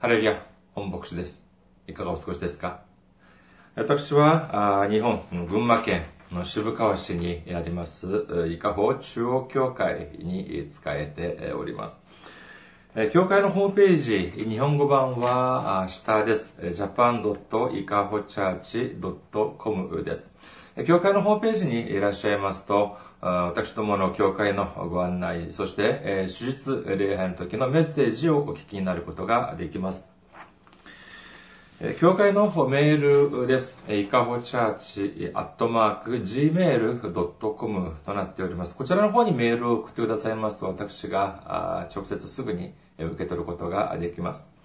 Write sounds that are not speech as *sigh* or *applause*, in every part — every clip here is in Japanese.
ハレルヤ、本牧師です。いかがお過ごしですか？私は、日本、群馬県の渋川市にあります、伊香保中央教会に使えております。え教会のホームページ、日本語版は下です。japan.ikahochurch.com です。教会のホームページにいらっしゃいますと、私どもの教会のご案内、そして、え手術礼拝の時のメッセージをお聞きになることができます。え教会のメールです。いかほチャーチアットマーク gmail.com となっております。こちらの方にメールを送ってくださいますと、私が直接すぐに受け取ることができます。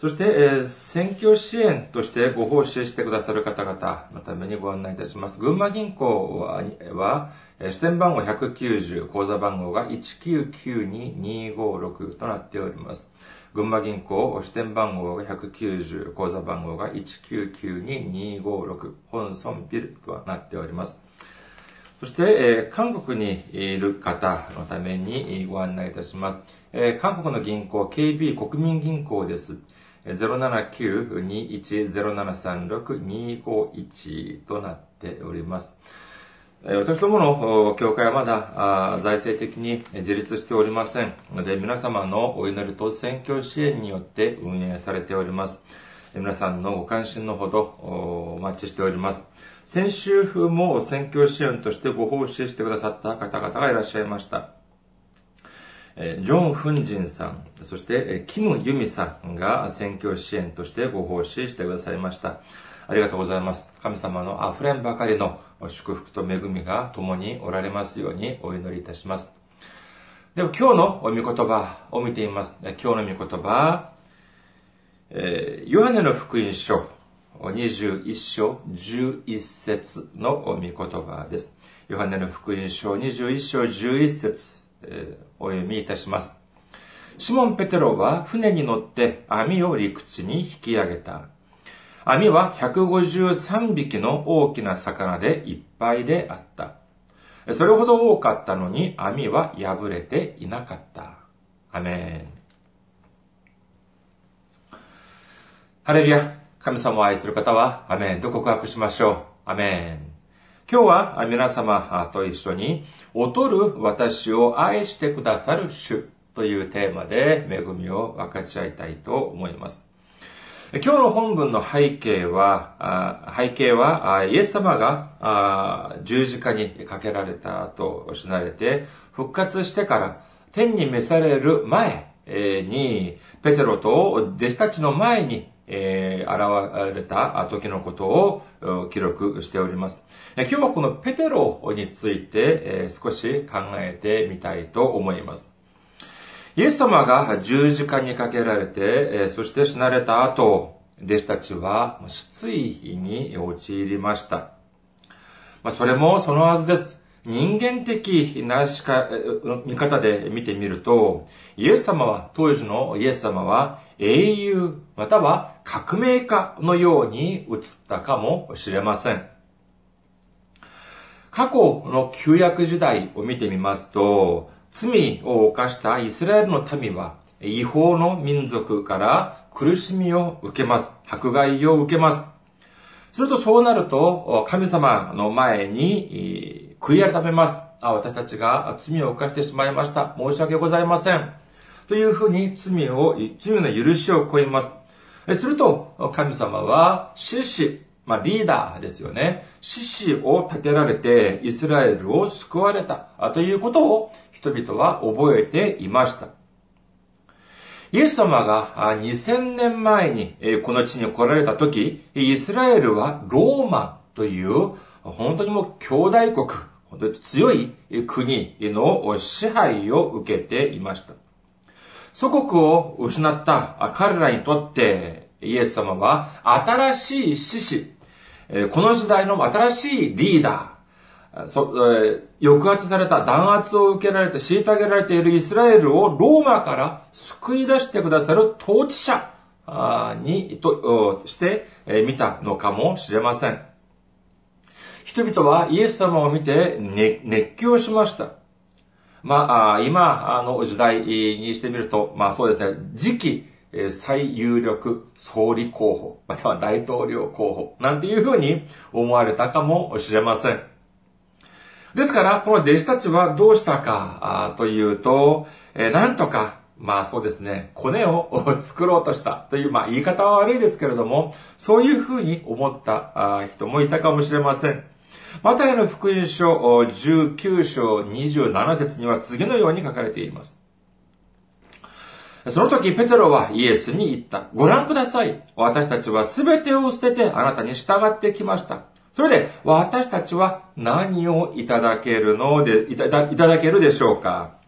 そして、えー選挙支援としてご奉仕してくださる方々のためにご案内いたします。群馬銀行は、はえ支店番号190、口座番号が1992256となっております。群馬銀行支店番号が190、口座番号が1992256、本村ビルとなっております。そして、えー韓国にいる方のためにご案内いたします。えー韓国の銀行、KB 国民銀行です。079-21-0736-251となっております。私どもの教会はまだ財政的に自立しておりませんので、皆様のお祈りと選挙支援によって運営されております。皆さんのご関心のほどおお待ちしております。先週も選挙支援としてご奉仕してくださった方々がいらっしゃいました。えジョン・フンジンさん、そして、キム・ユミさんが選挙支援としてご奉仕してくださいました。ありがとうございます。神様の溢れんばかりの祝福と恵みが共におられますようにお祈りいたします。では今日のお御言葉を見てみます。今日の御言葉、えヨハネの福音書21章11節のお御言葉です。ヨハネの福音書21章11節、お読みいたします。シモン・ペテロは船に乗って網を陸地に引き上げた。網は153匹の大きな魚でいっぱいであった。それほど多かったのに網は破れていなかった。アメン。ハレルヤ。神様を愛する方は、アメンと告白しましょう。アメン。今日は皆様と一緒に、劣る私を愛してくださる主というテーマで恵みを分かち合いたいと思います。今日の本文の背景は、背景は、イエス様が十字架にかけられた後、死なれて、復活してから、天に召される前に、ペテロと弟子たちの前に、えー現れた時のことを記録しております。今日はこのペテロについて、えー少し考えてみたいと思います。イエス様が十字架にかけられて、えーそして死なれた後、弟子たちは失意に陥りました。まあ、それもそのはずです。人間的なしか、見方で見てみると、イエス様は、当時のイエス様は英雄、または革命家のように映ったかもしれません。過去の旧約時代を見てみますと、罪を犯したイスラエルの民は、違法の民族から苦しみを受けます。迫害を受けます。するとそうなると、神様の前に悔い改めます。あ私たちが罪を犯してしまいました。申し訳ございません。というふうに罪を、罪の許しを超えます。すると、神様は、獅子、まあ、リーダーですよね。獅子を立てられて、イスラエルを救われた、ということを人々は覚えていました。イエス様が2000年前にこの地に来られた時、イスラエルはローマという本当にもう兄弟国、本当に強い国の支配を受けていました。祖国を失った彼らにとって、イエス様は新しい獅子、この時代の新しいリーダー、そえ抑圧された、弾圧を受けられて、虐げられているイスラエルをローマから救い出してくださる統治者に、と、して、え見たのかもしれません。人々はイエス様を見て、熱狂しました。まあ、今、の時代にしてみると、まあそうですね、次期最有力総理候補、または大統領候補、なんていうふうに思われたかもしれません。ですから、この弟子たちはどうしたかというと、なんとか、まあそうですね、コネを *laughs* 作ろうとしたという、まあ言い方は悪いですけれども、そういうふうに思った人もいたかもしれません。マタイの福音書19章27節には次のように書かれています。その時、ペテロはイエスに言った。ご覧ください。私たちは全てを捨ててあなたに従ってきました。それで、私たちは何をいただけるので、いただいただけるでしょうか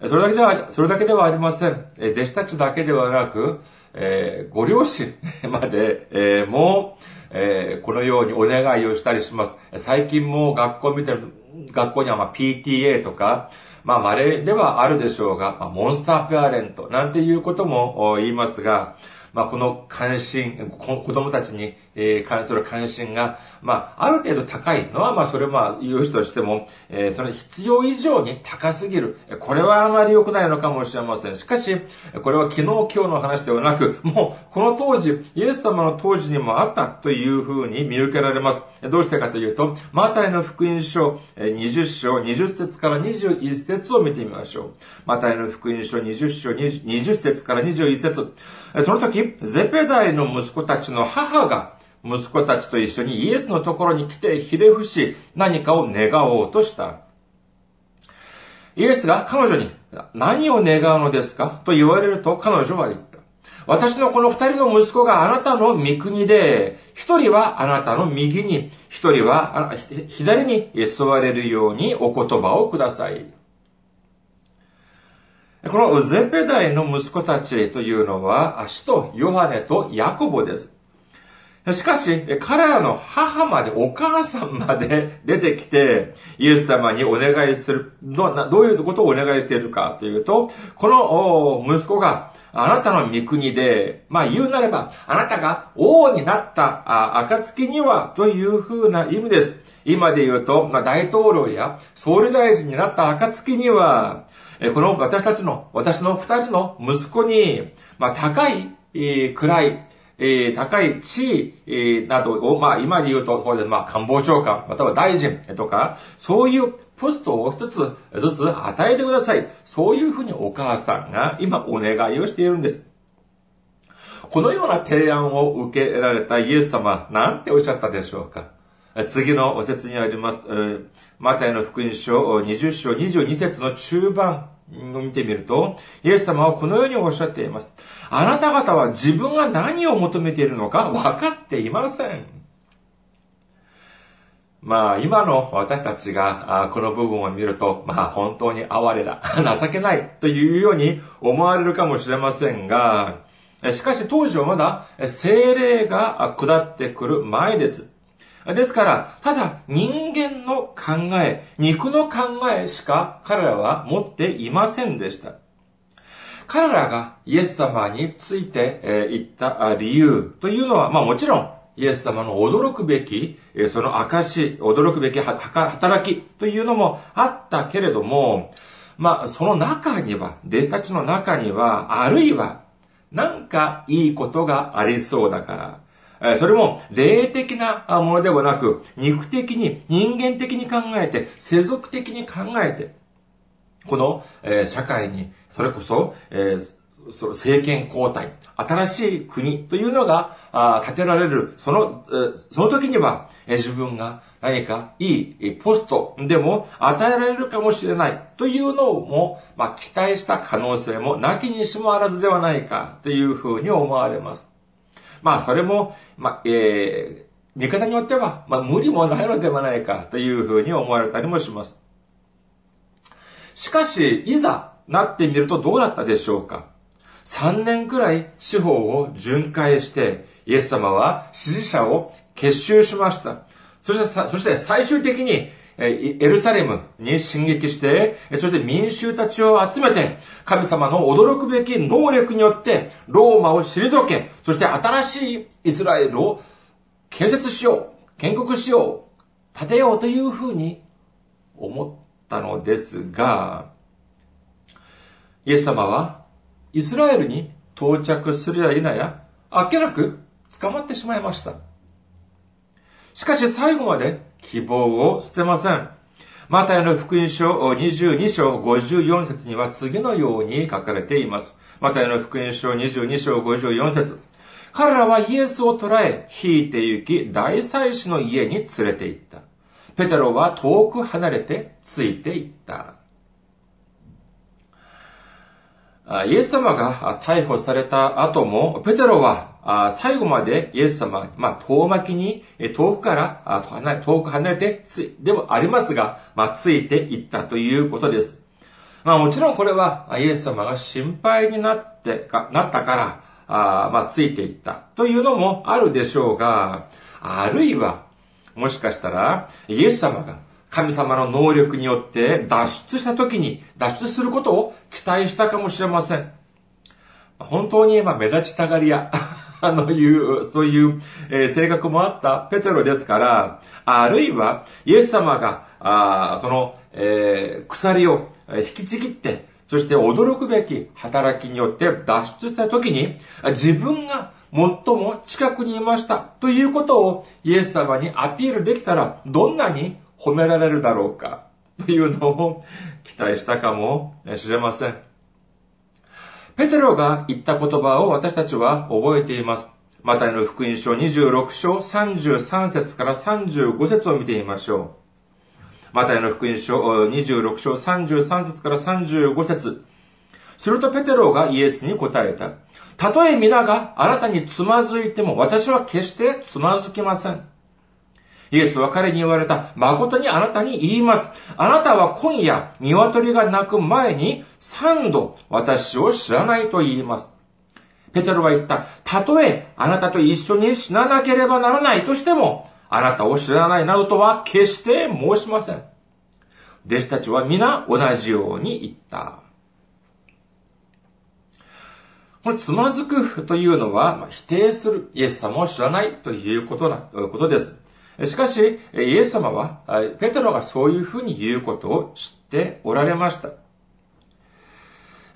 それだけでは、それだけではありません。弟子たちだけではなく、えー、ご両親まで、えー、もう、えー、このようにお願いをしたりします。最近も学校見てる、学校にはま PTA とか、まあ、稀ではあるでしょうが、まあ、モンスターペアレントなんていうことも言いますが、まあ、この関心、子供たちにえ関する関心が、まあ、ある程度高いのは、まあ、それま、言う人としても、えー、その必要以上に高すぎる。これはあまり良くないのかもしれません。しかし、これは昨日今日の話ではなく、もう、この当時、イエス様の当時にもあったというふうに見受けられます。どうしてかというと、マタイの福音書20章20節から21節を見てみましょう。マタイの福音書20章20節から21節その時、ゼペダイの息子たちの母が息子たちと一緒にイエスのところに来てひれ伏し、何かを願おうとした。イエスが彼女に何を願うのですか？と言われると彼女は言っ。私のこの二人の息子があなたの御国で、一人はあなたの右に、一人は左に座れるようにお言葉をください。このゼペダイの息子たちというのは、足とヨハネとヤコボです。しかし、彼らの母まで、お母さんまで *laughs* 出てきて、イエス様にお願いする、どどういうことをお願いしているかというと、この息子が、あなたの御国で、まあ言うなれば、あなたが王になった暁には、というふうな意味です。今で言うと、まあ、大統領や総理大臣になった暁には、この私たちの、私の二人の息子に、まあ、高い、位、えー、高い地位、えー、などを、まあ、今で言うと、そうです。まあ、官房長官、または大臣とか、そういうポストを一つずつ与えてください。そういうふうにお母さんが今お願いをしているんです。このような提案を受けられたイエス様、なんておっしゃったでしょうか次のお説にあります、マタイの福音書20章22節の中盤を見てみると、イエス様はこのようにおっしゃっています。あなた方は自分が何を求めているのか分かっていません。まあ、今の私たちが、この部分を見ると、まあ、本当に哀れだ、情けないというように思われるかもしれませんが、しかし当時はまだ精霊が下ってくる前です。ですから、ただ人間の考え、肉の考えしか彼らは持っていませんでした。彼らがイエス様について言った理由というのは、まあもちろん、イエス様の驚くべき、その証、驚くべき働きというのもあったけれども、まあその中には、弟子たちの中には、あるいは、なんかいいことがありそうだから、それも霊的なものではなく、肉的に、人間的に考えて、世俗的に考えて、この、え社会に、それこそ、え、そ政権交代、新しい国というのがあ建てられる、その、その時には、自分が何かいいポストでも与えられるかもしれないというのも、まあ、期待した可能性もなきにしもあらずではないかというふうに思われます。まあ、それも、まあ、えー、見方によっては、まあ、無理もないのではないかというふうに思われたりもします。しかし、いざなってみるとどうなったでしょうか3年くらい司法を巡回して、イエス様は支持者を結集しました。そして、そして最終的にエルサレムに進撃して、そして民衆たちを集めて、神様の驚くべき能力によって、ローマを退け、そして新しいイスラエルを建設しよう、建国しよう、建てようというふうに思ったのですが、イエス様はイスラエルに到着するや否や、あっけなく捕まってしまいました。しかし最後まで希望を捨てません。マタイの福音書22章54節には次のように書かれています。マタイの福音書22章54節彼らはイエスを捕らえ、引いて行き、大祭司の家に連れて行った。ペテロは遠く離れてついて行った。イエス様が逮捕された後も、ペテロは最後までイエス様、まあ、遠巻きに、遠くから、遠く離れてつ、でもありますが、まあ、ついていったということです。まあ、もちろんこれは、イエス様が心配になってか、なったから、あまあ、ついていったというのもあるでしょうが、あるいは、もしかしたら、イエス様が神様の能力によって脱出した時に脱出することを期待したかもしれません。本当に、ま目立ちたがり屋、*laughs* あのいう、そういう、えー、性格もあったペテロですから、あるいは、イエス様が、あその、えー、鎖を引きちぎって、そして驚くべき働きによって脱出した時に、自分が最も近くにいましたということをイエス様にアピールできたら、どんなに褒められるだろうかというのを期待したかもしれません。ペテロが言った言葉を私たちは覚えています。マタイの福音書26章33節から35節を見てみましょう。マタイの福音書26章33節から35節するとペテロがイエスに答えた。たとえ皆があなたにつまずいても私は決してつまずきません。イエスは彼に言われた。誠にあなたに言います。あなたは今夜、鶏が鳴く前に三度私を知らないと言います。ペテロは言った。たとえあなたと一緒に死ななければならないとしても、あなたを知らないなどとは決して申しません。弟子たちは皆同じように言った。これ、つまずくというのは、まあ否定する、イエス様を知らないということな、ことです。しかし、イエス様は、ペテロがそういうふうに言うことを知っておられました。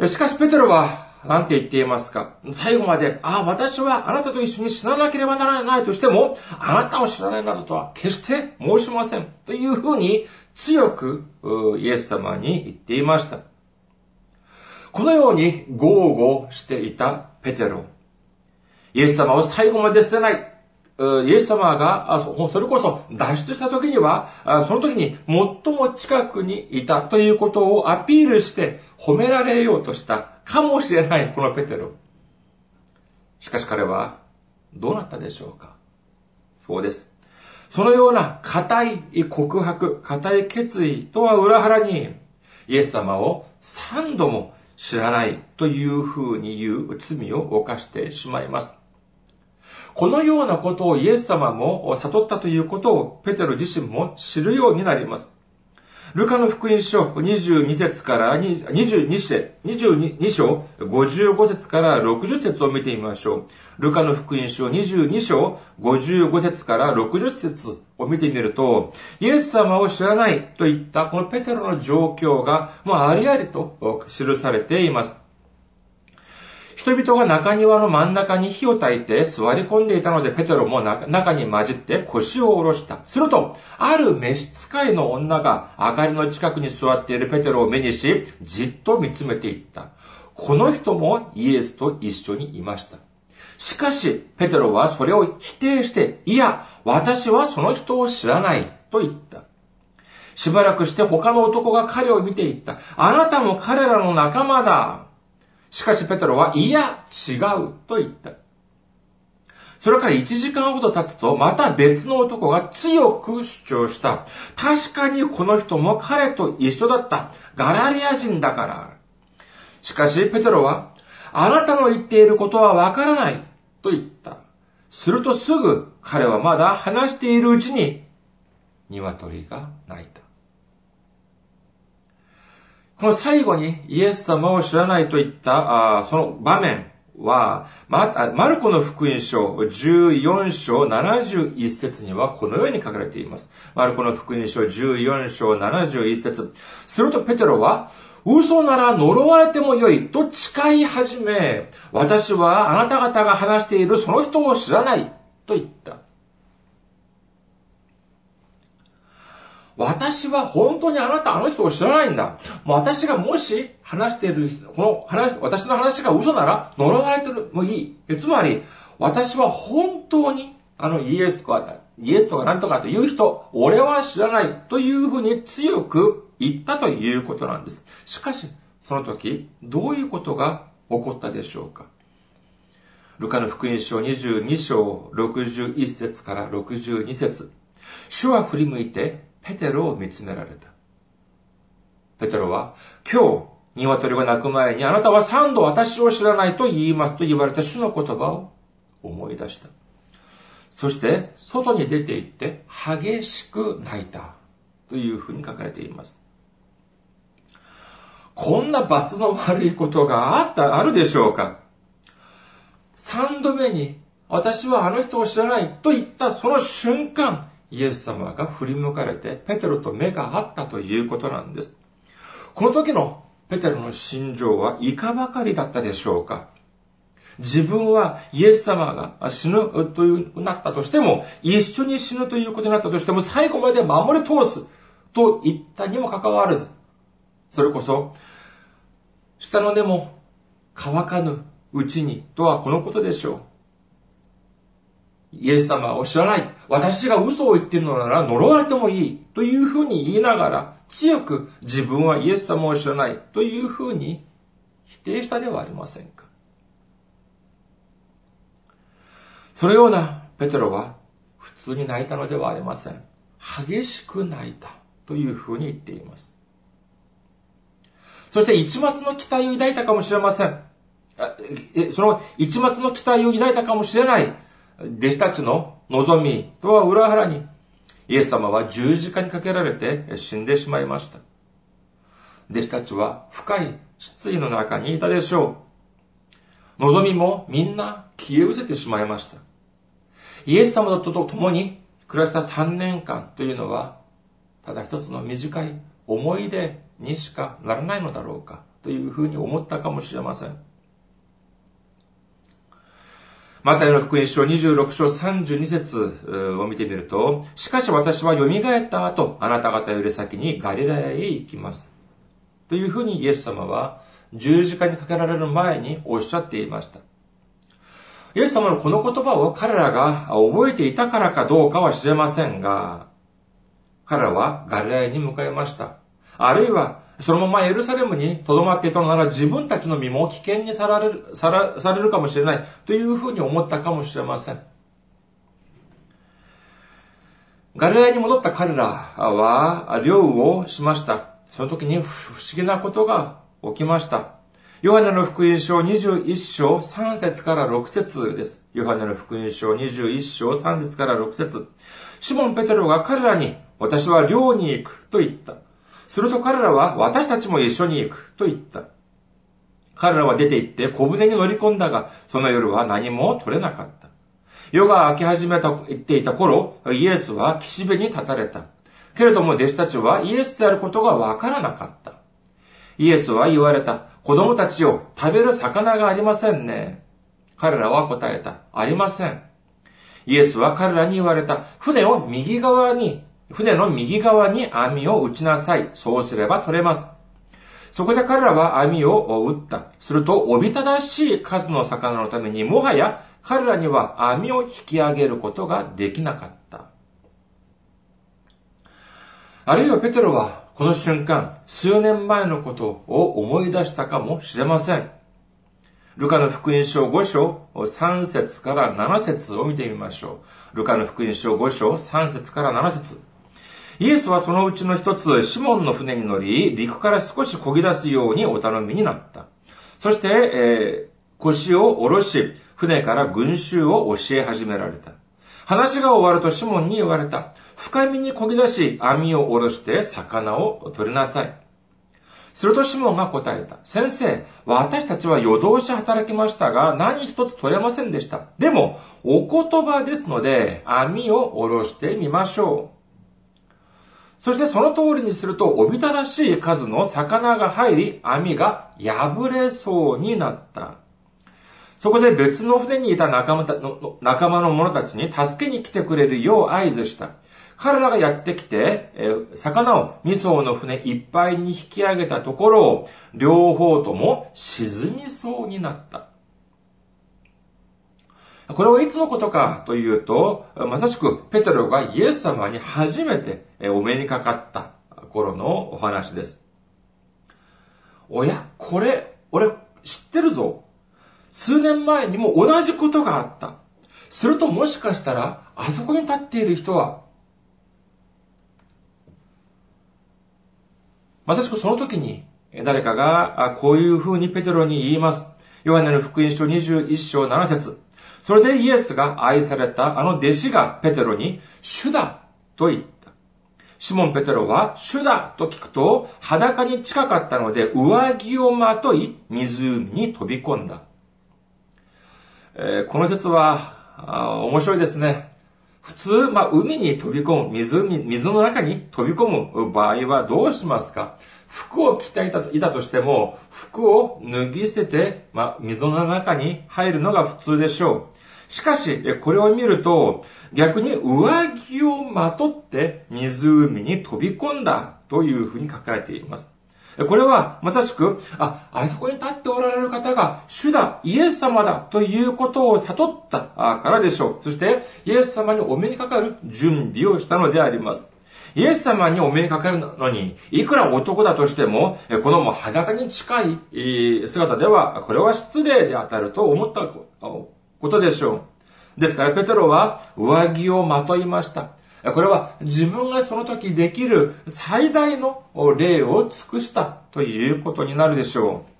しかし、ペテロは、何て言っていますか？最後まで、ああ、私はあなたと一緒に死ななければならないとしても、あなたを知らないなどとは決して申しません。というふうに強くイエス様に言っていました。このように豪語していたペテロ。イエス様を最後まで捨てない。イエス様が、それこそ脱出した時には、その時に最も近くにいたということをアピールして褒められようとしたかもしれないこのペテロ。しかし彼はどうなったでしょうかそうです。そのような固い告白、固い決意とは裏腹に、イエス様を三度も知らないというふうに言う罪を犯してしまいます。このようなことをイエス様も悟ったということをペテロ自身も知るようになります。ルカの福音書22節から22節、22章55節から60節を見てみましょう。ルカの福音書22章55節から60節を見てみると、イエス様を知らないといったこのペテロの状況がもうありありと記されています。人々が中庭の真ん中に火を焚いて座り込んでいたので、ペテロも中に混じって腰を下ろした。すると、ある召使いの女が明かりの近くに座っているペテロを目にし、じっと見つめていった。この人もイエスと一緒にいました。しかし、ペテロはそれを否定して、いや、私はその人を知らないと言った。しばらくして他の男が彼を見ていった。あなたも彼らの仲間だ。しかしペテロは、いや、違うと言った。それから1時間ほど経つと、また別の男が強く主張した。確かにこの人も彼と一緒だった。ガラリア人だから。しかし、ペテロは、あなたの言っていることはわからない。と言った。するとすぐ、彼はまだ話しているうちに、鶏が鳴いた。この最後にイエス様を知らないといったあその場面は、ま、マルコの福音書14章71節にはこのように書かれています。マルコの福音書14章71節するとペテロは、嘘なら呪われてもよいと誓い始め、私はあなた方が話しているその人を知らないと言った。私は本当にあなたあの人を知らないんだ。もう私がもし話している、この話、私の話が嘘なら呪われてるもいい。つまり、私は本当にあのイエスとか、イエスとか何とかという人、俺は知らないというふうに強く言ったということなんです。しかし、その時、どういうことが起こったでしょうかルカの福音書22章61節から62節主は振り向いてペテロを見つめられた。ペテロは、今日、鶏が鳴く前にあなたは三度私を知らないと言いますと言われた主の言葉を思い出した。そして、外に出て行って激しく泣いた。というふうに書かれています。こんな罰の悪いことがあった、あるでしょうか三度目に、私はあの人を知らないと言ったその瞬間、イエス様が振り向かれて、ペテロと目が合ったということなんです。この時のペテロの心情はいかばかりだったでしょうか？自分はイエス様が死ぬというなったとしても、一緒に死ぬということになったとしても、最後まで守り通すと言ったにもかかわらず、それこそ、下の根も乾かぬうちにとはこのことでしょう。イエス様を知らない。私が嘘を言っているのなら呪われてもいい。というふうに言いながら、強く自分はイエス様を知らない。というふうに否定したではありませんか。そのようなペテロは普通に泣いたのではありません。激しく泣いた。というふうに言っています。そして一末の期待を抱いたかもしれません。その一末の期待を抱いたかもしれない弟子たちの望みとは裏腹に、イエス様は十字架にかけられて死んでしまいました。弟子たちは深い失意の中にいたでしょう。望みもみんな消え失せてしまいました。イエス様と共に暮らした3年間というのは、ただ一つの短い思い出にしかならないのだろうかというふうに思ったかもしれません。マタイの福音書26章32節を見てみると、しかし私は蘇った後、あなた方より先にガリラヤへ行きます。というふうにイエス様は十字架にかけられる前におっしゃっていました。イエス様のこの言葉を彼らが覚えていたからかどうかは知れませんが、彼らはガリラヤに向かいました。あるいはそのままエルサレムに留まっていたのなら自分たちの身も危険にさられる、さら、されるかもしれないというふうに思ったかもしれません。ガリラに戻った彼らは、漁をしました。その時に不思議なことが起きました。ヨハネの福音書21章3節から6節です。ヨハネの福音書21章3節から6節シモン・ペテロが彼らに、私は漁に行くと言った。すると彼らは私たちも一緒に行くと言った。彼らは出て行って小舟に乗り込んだが、その夜は何も取れなかった。夜が明け始めた、言っていた頃、イエスは岸辺に立たれた。けれども弟子たちはイエスであることがわからなかった。イエスは言われた。子供たちよ、食べる魚がありませんね。彼らは答えた。ありません。イエスは彼らに言われた。船を右側に船の右側に網を打ちなさい。そうすれば取れます。そこで彼らは網を打った。すると、おびただしい数の魚のために、もはや彼らには網を引き上げることができなかった。あるいはペテロは、この瞬間、数年前のことを思い出したかもしれません。ルカの福音書5章3節から7節を見てみましょう。ルカの福音書5章3節から7節イエスはそのうちの一つ、シモンの船に乗り、陸から少し漕ぎ出すようにお頼みになった。そして、えー、腰を下ろし、船から群衆を教え始められた。話が終わるとシモンに言われた。深みに漕ぎ出し、網を下ろして魚を取りなさい。するとシモンが答えた。先生、私たちは夜通し働きましたが、何一つ取れませんでした。でも、お言葉ですので、網を下ろしてみましょう。そしてその通りにすると、おびただしい数の魚が入り、網が破れそうになった。そこで別の船にいた仲間の仲間の者たちに助けに来てくれるよう合図した。彼らがやってきて、え、魚を2艘の船いっぱいに引き上げたところを、両方とも沈みそうになった。これはいつのことかというと、まさしくペテロがイエス様に初めてお目にかかった頃のお話です。おや、これ、俺知ってるぞ。数年前にも同じことがあった。するともしかしたら、あそこに立っている人は、まさしくその時に、誰かがこういう風にペテロに言います。ヨハネの福音書21章7節それでイエスが愛されたあの弟子がペテロに、主だと言った。シモン・ペテロは、主だと聞くと、裸に近かったので、上着をまとい、湖に飛び込んだ。えー、この説は、面白いですね。普通、まあ、海に飛び込む、湖、水の中に飛び込む場合はどうしますか？服を着ていたとしても、服を脱ぎ捨てて、まあ、水の中に入るのが普通でしょう。しかし、これを見ると、逆に上着をまとって湖に飛び込んだというふうに書かれています。これは、まさしく、あ、あそこに立っておられる方が、主だ、イエス様だ、ということを悟ったからでしょう。そして、イエス様にお目にかかる準備をしたのであります。イエス様にお目にかかるのに、いくら男だとしても、このも裸に近い姿では、これは失礼であたると思ったことでしょう。ですから、ペテロは上着をまといました。これは自分がその時できる最大の礼を尽くしたということになるでしょう。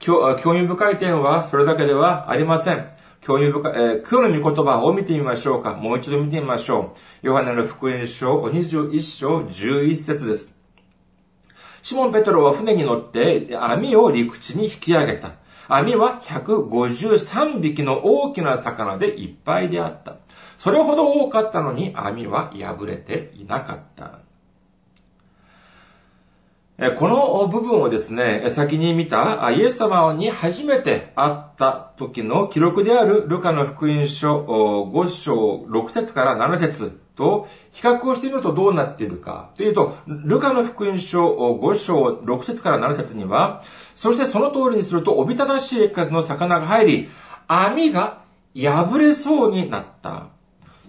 興味深い点はそれだけではありません。興味深い、えー、今日の御言葉を見てみましょうか。もう一度見てみましょう。ヨハネの福音書21章11節です。シモン・ペトロは船に乗って網を陸地に引き上げた。網は153匹の大きな魚でいっぱいであった。それほど多かったのに網は破れていなかった。この部分をですね、先に見たイエス様に初めて会った時の記録であるルカの福音書5章6節から7節と比較をしてみるとどうなっているかというと、ルカの福音書5章6節から7節には、そしてその通りにするとおびただしい数の魚が入り、網が破れそうになった。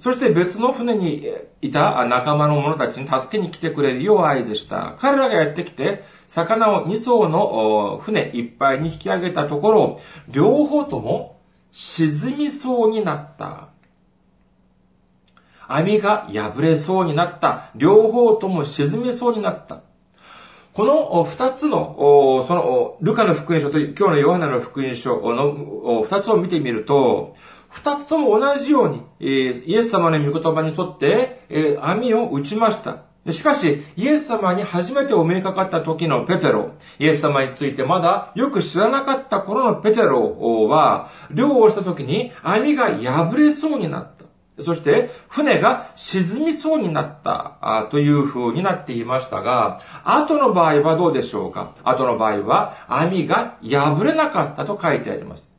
そして別の船にいた仲間の者たちに助けに来てくれるよう合図した。彼らがやってきて、魚を2艘の船いっぱいに引き上げたところ、両方とも沈みそうになった。網が破れそうになった。両方とも沈みそうになった。この二つの、その、ルカの福音書と今日のヨハネの福音書の二つを見てみると、二つとも同じように、イエス様の御言葉に沿って、網を打ちました。しかし、イエス様に初めてお目にかかった時のペテロ、イエス様についてまだよく知らなかった頃のペテロは、漁をした時に網が破れそうになった。そして、船が沈みそうになったという風になっていましたが、後の場合はどうでしょうか？後の場合は網が破れなかったと書いてあります。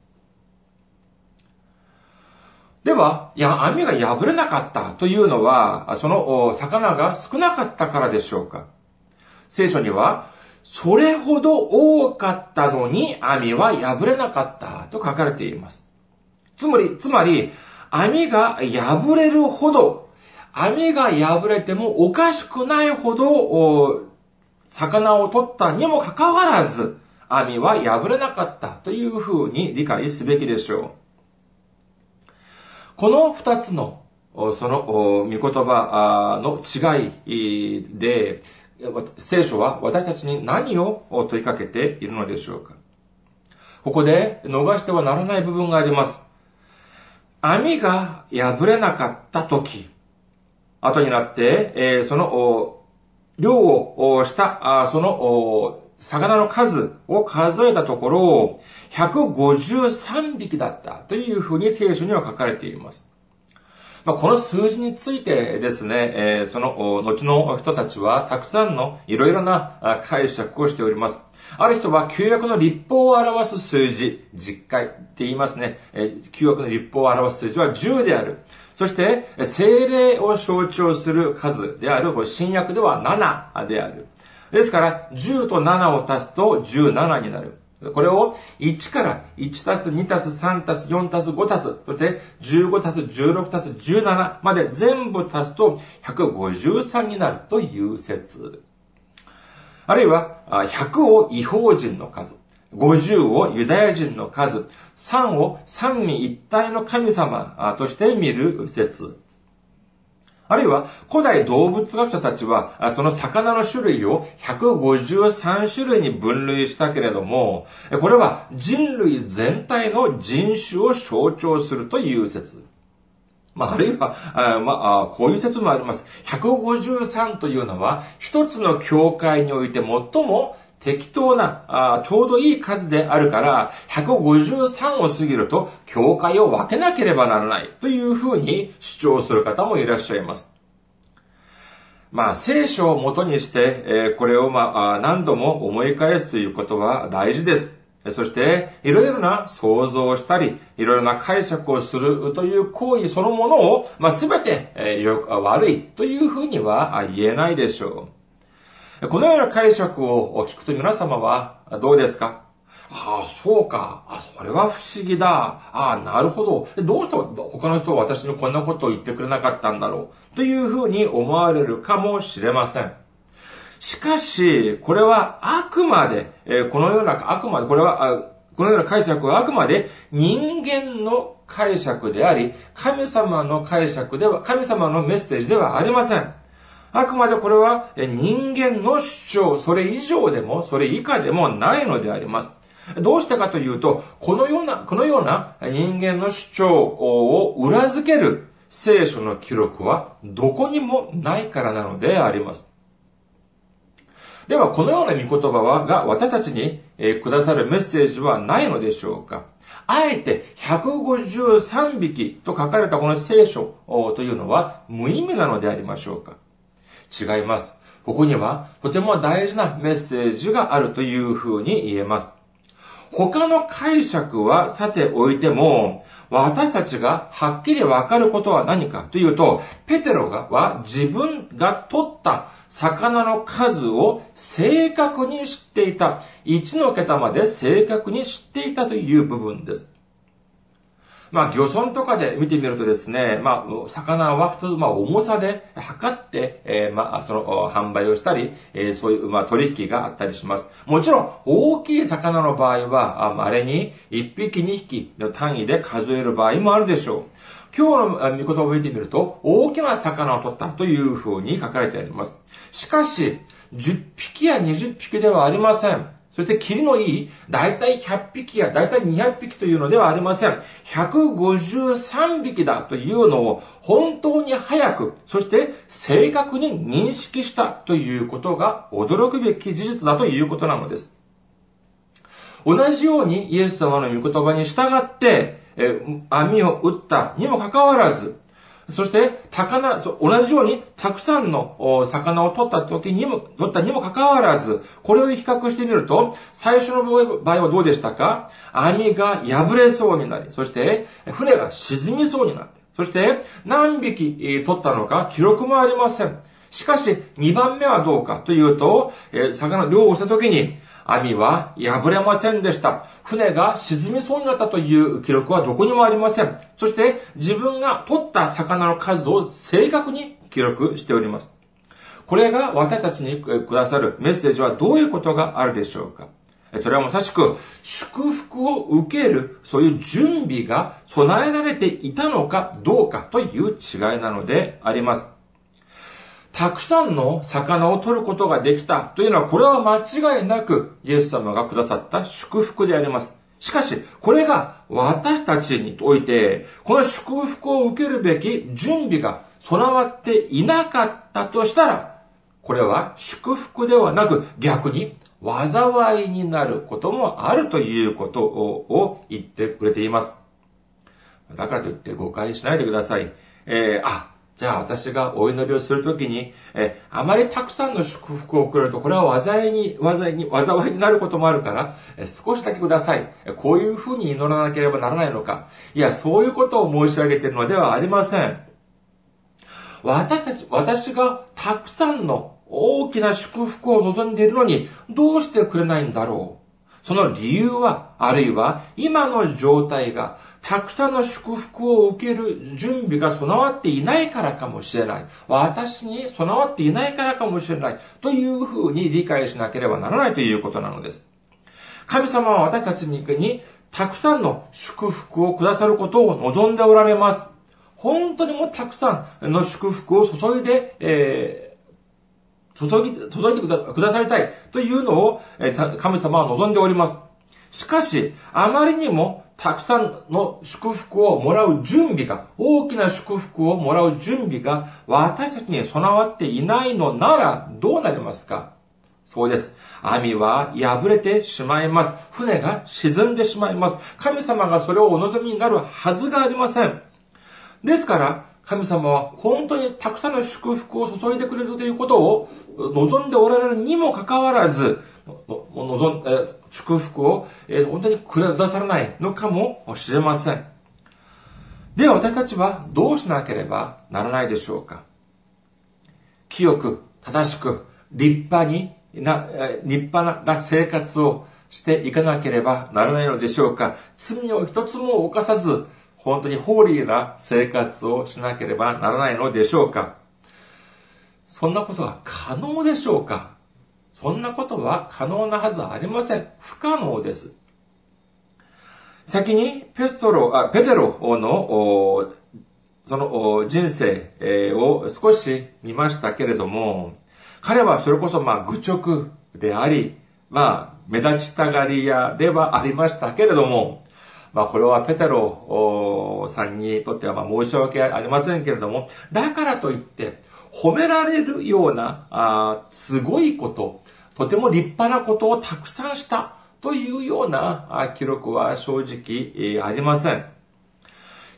では、や、網が破れなかったというのは、その魚が少なかったからでしょうか？聖書には、それほど多かったのに網は破れなかったと書かれています。つまり、つまり、網が破れるほど、網が破れてもおかしくないほど、魚を取ったにもかかわらず、網は破れなかったというふうに理解すべきでしょう。この二つの、その、御言葉の違いで、聖書は私たちに何を問いかけているのでしょうかここで逃してはならない部分があります。網が破れなかった時、後になって、その、漁をした、その、魚の数を数えたところ、153匹だったというふうに聖書には書かれています。まあ、この数字についてですね、えー、その後の人たちはたくさんのいろいろな解釈をしております。ある人は旧約の立法を表す数字、実会って言いますね。えー、旧約の立法を表す数字は10である。そして、精霊を象徴する数である、新約では7である。ですから、10と7を足すと17になる。これを1から1たす2たす3たす4たす5たす、そして15たす16たす17まで全部足すと153になるという説。あるいは、100を違法人の数、50をユダヤ人の数、3を三位一体の神様として見る説。あるいは、古代動物学者たちは、その魚の種類を153種類に分類したけれども、これは人類全体の人種を象徴するという説。まあ、あるいは、あまあ、こういう説もあります。153というのは、一つの教会において最も適当なあ、ちょうどいい数であるから、153を過ぎると、教会を分けなければならないというふうに主張する方もいらっしゃいます。まあ、聖書をもとにして、え、これをまあ、何度も思い返すということは大事です。そして、いろいろな想像をしたり、いろいろな解釈をするという行為そのものを、まあ、すべて、えー、悪いというふうには言えないでしょう。このような解釈を聞くと皆様はどうですか？ああ、そうか。あ、それは不思議だ。ああ、なるほど。どうして他の人は私にこんなことを言ってくれなかったんだろう？というふうに思われるかもしれません。しかし、これはあくまで、えこのような、あくまで、これは、このような解釈はあくまで人間の解釈であり、神様の解釈では、神様のメッセージではありません。あくまでこれは人間の主張、それ以上でも、それ以下でもないのであります。どうしてかというと、このような、このような人間の主張を裏付ける聖書の記録はどこにもないからなのであります。では、このような御言葉は、が私たちに、えくださるメッセージはないのでしょうかあえて153匹と書かれたこの聖書というのは無意味なのでありましょうか違います。ここにはとても大事なメッセージがあるというふうに言えます。他の解釈はさておいても、私たちがはっきりわかることは何かというと、ペテロがは自分が取った魚の数を正確に知っていた。1の桁まで正確に知っていたという部分です。まあ、漁村とかで見てみるとですね、まあ、魚は普通、まあ、重さで測って、えー、まあ、その、販売をしたり、えー、そういう、まあ、取引があったりします。もちろん、大きい魚の場合は、稀に1匹2匹の単位で数える場合もあるでしょう。今日の見言葉を見てみると、大きな魚を取ったというふうに書かれてあります。しかし、10匹や20匹ではありません。そして、キリのいい、だいたい100匹やだいたい200匹というのではありません。153匹だというのを本当に早く、そして正確に認識したということが驚くべき事実だということなのです。同じようにイエス様の御言葉に従って、え網を打ったにもかかわらず、そして、魚、同じように、たくさんの魚を取った時にも、取ったにもかかわらず、これを比較してみると、最初の場合はどうでしたか？網が破れそうになり、そして、船が沈みそうになって、そして、何匹取ったのか記録もありません。しかし、2番目はどうかというと、魚漁をした時に、網は破れませんでした。船が沈みそうになったという記録はどこにもありません。そして自分が取った魚の数を正確に記録しております。これが私たちにくださるメッセージはどういうことがあるでしょうかそれはまさしく祝福を受けるそういう準備が備えられていたのかどうかという違いなのであります。たくさんの魚を取ることができたというのは、これは間違いなくイエス様がくださった祝福であります。しかし、これが私たちにおいて、この祝福を受けるべき準備が備わっていなかったとしたら、これは祝福ではなく逆に災いになることもあるということを言ってくれています。だからといって誤解しないでください。えー、あ、じゃあ私がお祈りをするときに、え、あまりたくさんの祝福を送ると、これは災いに、災いに、災いになることもあるから、え、少しだけください。こういうふうに祈らなければならないのか。いや、そういうことを申し上げているのではありません。私たち、私がたくさんの大きな祝福を望んでいるのに、どうしてくれないんだろう。その理由は、あるいは今の状態がたくさんの祝福を受ける準備が備わっていないからかもしれない。私に備わっていないからかもしれない。というふうに理解しなければならないということなのです。神様は私たちにたくさんの祝福をくださることを望んでおられます。本当にもうたくさんの祝福を注いで、えー、注ぎ、注いでくださりたいというのを、神様は望んでおります。しかし、あまりにもたくさんの祝福をもらう準備が、大きな祝福をもらう準備が私たちに備わっていないのならどうなりますか？そうです。網は破れてしまいます。船が沈んでしまいます。神様がそれをお望みになるはずがありません。ですから、神様は本当にたくさんの祝福を注いでくれるということを望んでおられるにもかかわらず、望ん、え祝福を、え本当にくださらないのかもしれません。では私たちはどうしなければならないでしょうか清く、正しく、立派にな、え立派な生活をしていかなければならないのでしょうか罪を一つも犯さず、本当にホーリーな生活をしなければならないのでしょうかそんなことは可能でしょうかそんなことは可能なはずありません。不可能です。先にペストロ、あペテロの、その人生を少し見ましたけれども、彼はそれこそまあ愚直であり、まあ目立ちたがり屋ではありましたけれども、まあこれはペテロさんにとってはまあ申し訳ありませんけれども、だからといって褒められるような、あすごいこと、とても立派なことをたくさんしたというような記録は正直ありません。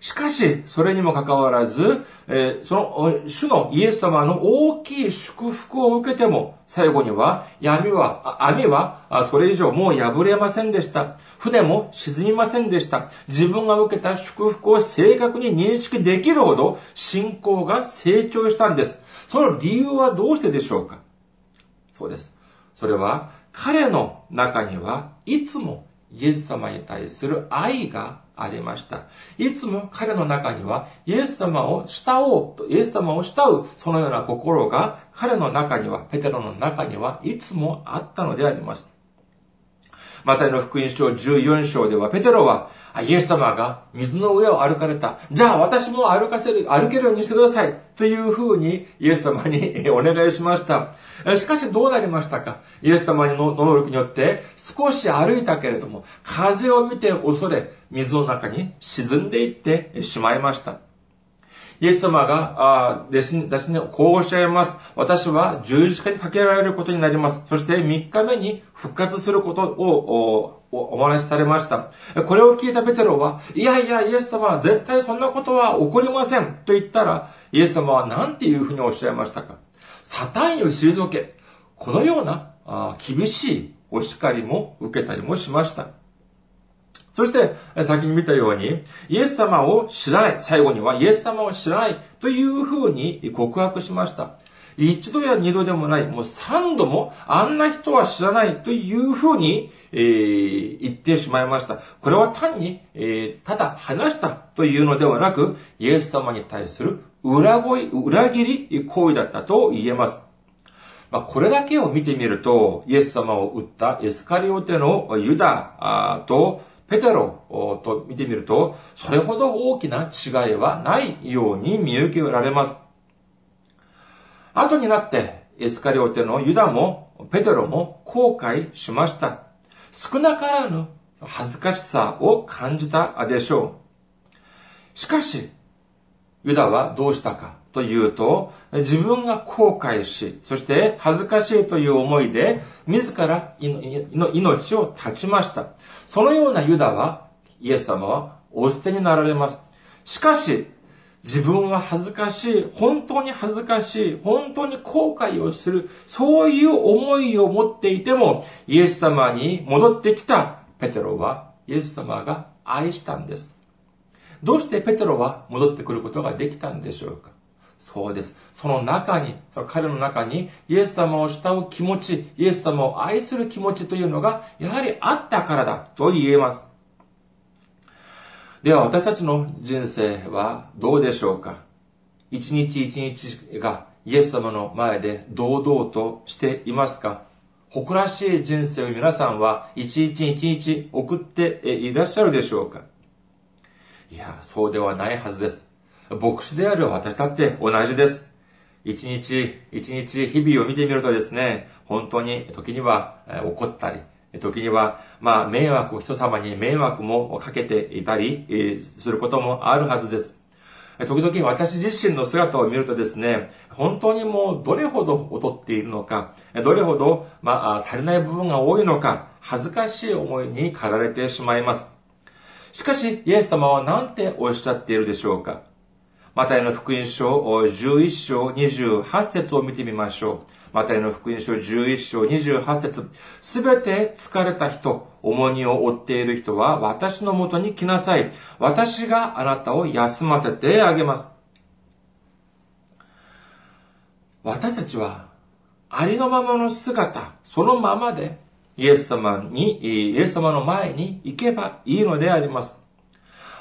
しかし、それにもかかわらず、えその主のイエス様の大きい祝福を受けても、最後には闇は、網はそれ以上もう破れませんでした。船も沈みませんでした。自分が受けた祝福を正確に認識できるほど信仰が成長したんです。その理由はどうしてでしょうか？そうです。それは彼の中にはいつもイエス様に対する愛がありました。いつも彼の中にはイエス様を慕おうと、イエス様を慕うそのような心が彼の中には、ペテロの中にはいつもあったのであります。マタイの福音書14章では、ペテロは、イエス様が水の上を歩かれた。じゃあ私も歩かせる、歩けるようにしてください。というふうにイエス様に *laughs* お願いしました。しかしどうなりましたか？イエス様の能力によって少し歩いたけれども、風を見て恐れ、水の中に沈んでいってしまいました。イエス様が、あ弟子に、弟子にこうおっしゃいます。私は十字架にかけられることになります。そして3日目に復活することをお話しされました。これを聞いたペテロは、いやいや、イエス様は絶対そんなことは起こりません。と言ったら、イエス様は何ていうふうにおっしゃいましたか。サタンよ退け。このようなあ厳しいお叱りも受けたりもしました。そして、先に見たように、イエス様を知らない。最後にはイエス様を知らないというふうに告白しました。一度や二度でもない、もう三度もあんな人は知らないというふうに、えー、言ってしまいました。これは単に、えー、ただ話したというのではなく、イエス様に対する裏声、裏切り行為だったと言えます。まあ、これだけを見てみると、イエス様を撃ったエスカリオテのユダと、ペテロと見てみると、それほど大きな違いはないように見受けられます。後になって、エスカリオテのユダも、ペテロも後悔しました。少なからぬ恥ずかしさを感じたでしょう。しかし、ユダはどうしたかというと、自分が後悔し、そして恥ずかしいという思いで、自らの命を絶ちました。そのようなユダは、イエス様はお捨てになられます。しかし、自分は恥ずかしい、本当に恥ずかしい、本当に後悔をする、そういう思いを持っていても、イエス様に戻ってきたペテロは、イエス様が愛したんです。どうしてペテロは戻ってくることができたんでしょうか？そうです。その中に、その彼の中に、イエス様を慕う気持ち、イエス様を愛する気持ちというのが、やはりあったからだと言えます。では私たちの人生はどうでしょうか？一日一日がイエス様の前で堂々としていますか？誇らしい人生を皆さんは一日一日送っていらっしゃるでしょうか？いや、そうではないはずです。牧師である私だって同じです。一日一日日々を見てみるとですね、本当に時には怒ったり、時には、まあ、迷惑を人様に迷惑もかけていたりすることもあるはずです。時々私自身の姿を見るとですね、本当にもうどれほど劣っているのか、どれほど、まあ、足りない部分が多いのか、恥ずかしい思いに駆られてしまいます。しかし、イエス様は何ておっしゃっているでしょうか？マタイの福音書11章28節を見てみましょう。マタイの福音書11章28節すべて疲れた人、重荷を負っている人は私のもとに来なさい。私があなたを休ませてあげます。私たちは、ありのままの姿、そのままで、イエス様に、イエス様の前に行けばいいのであります。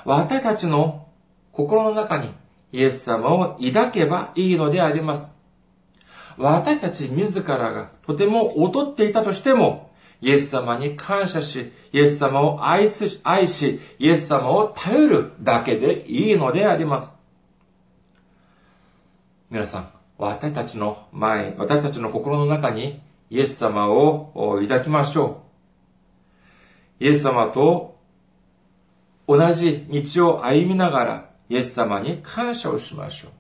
私たちの心の中にイエス様を抱けばいいのであります。私たち自らがとても劣っていたとしても、イエス様に感謝し、イエス様を愛す、愛し、イエス様を頼るだけでいいのであります。皆さん、私たちの前、私たちの心の中にイエス様を抱きましょう。イエス様と同じ道を歩みながら、イエス様に感謝をしましょう。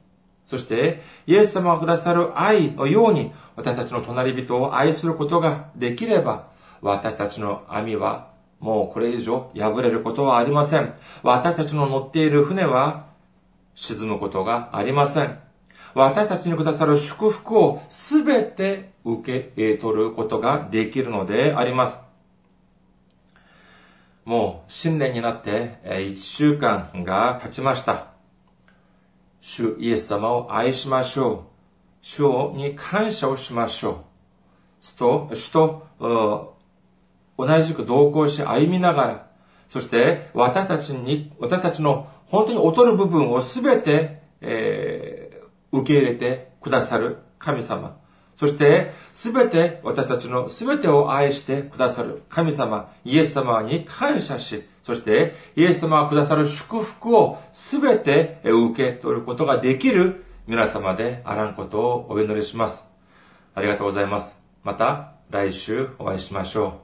そして、イエス様がくださる愛のように、私たちの隣人を愛することができれば、私たちの網は、もうこれ以上破れることはありません。私たちの乗っている船は、沈むことがありません。私たちにくださる祝福をすべて受け取ることができるのであります。もう新年になって1週間が経ちました。主イエス様を愛しましょう。主に感謝をしましょう。主と、主と、同じく同行し歩みながら、そして私たちに、私たちの本当に劣る部分をすべて、えー、受け入れてくださる神様。そして、すべて、私たちのすべてを愛してくださる神様、イエス様に感謝し、そして、イエス様がくださる祝福をすべて受け取ることができる皆様であらんことをお祈りします。ありがとうございます。また来週お会いしましょう。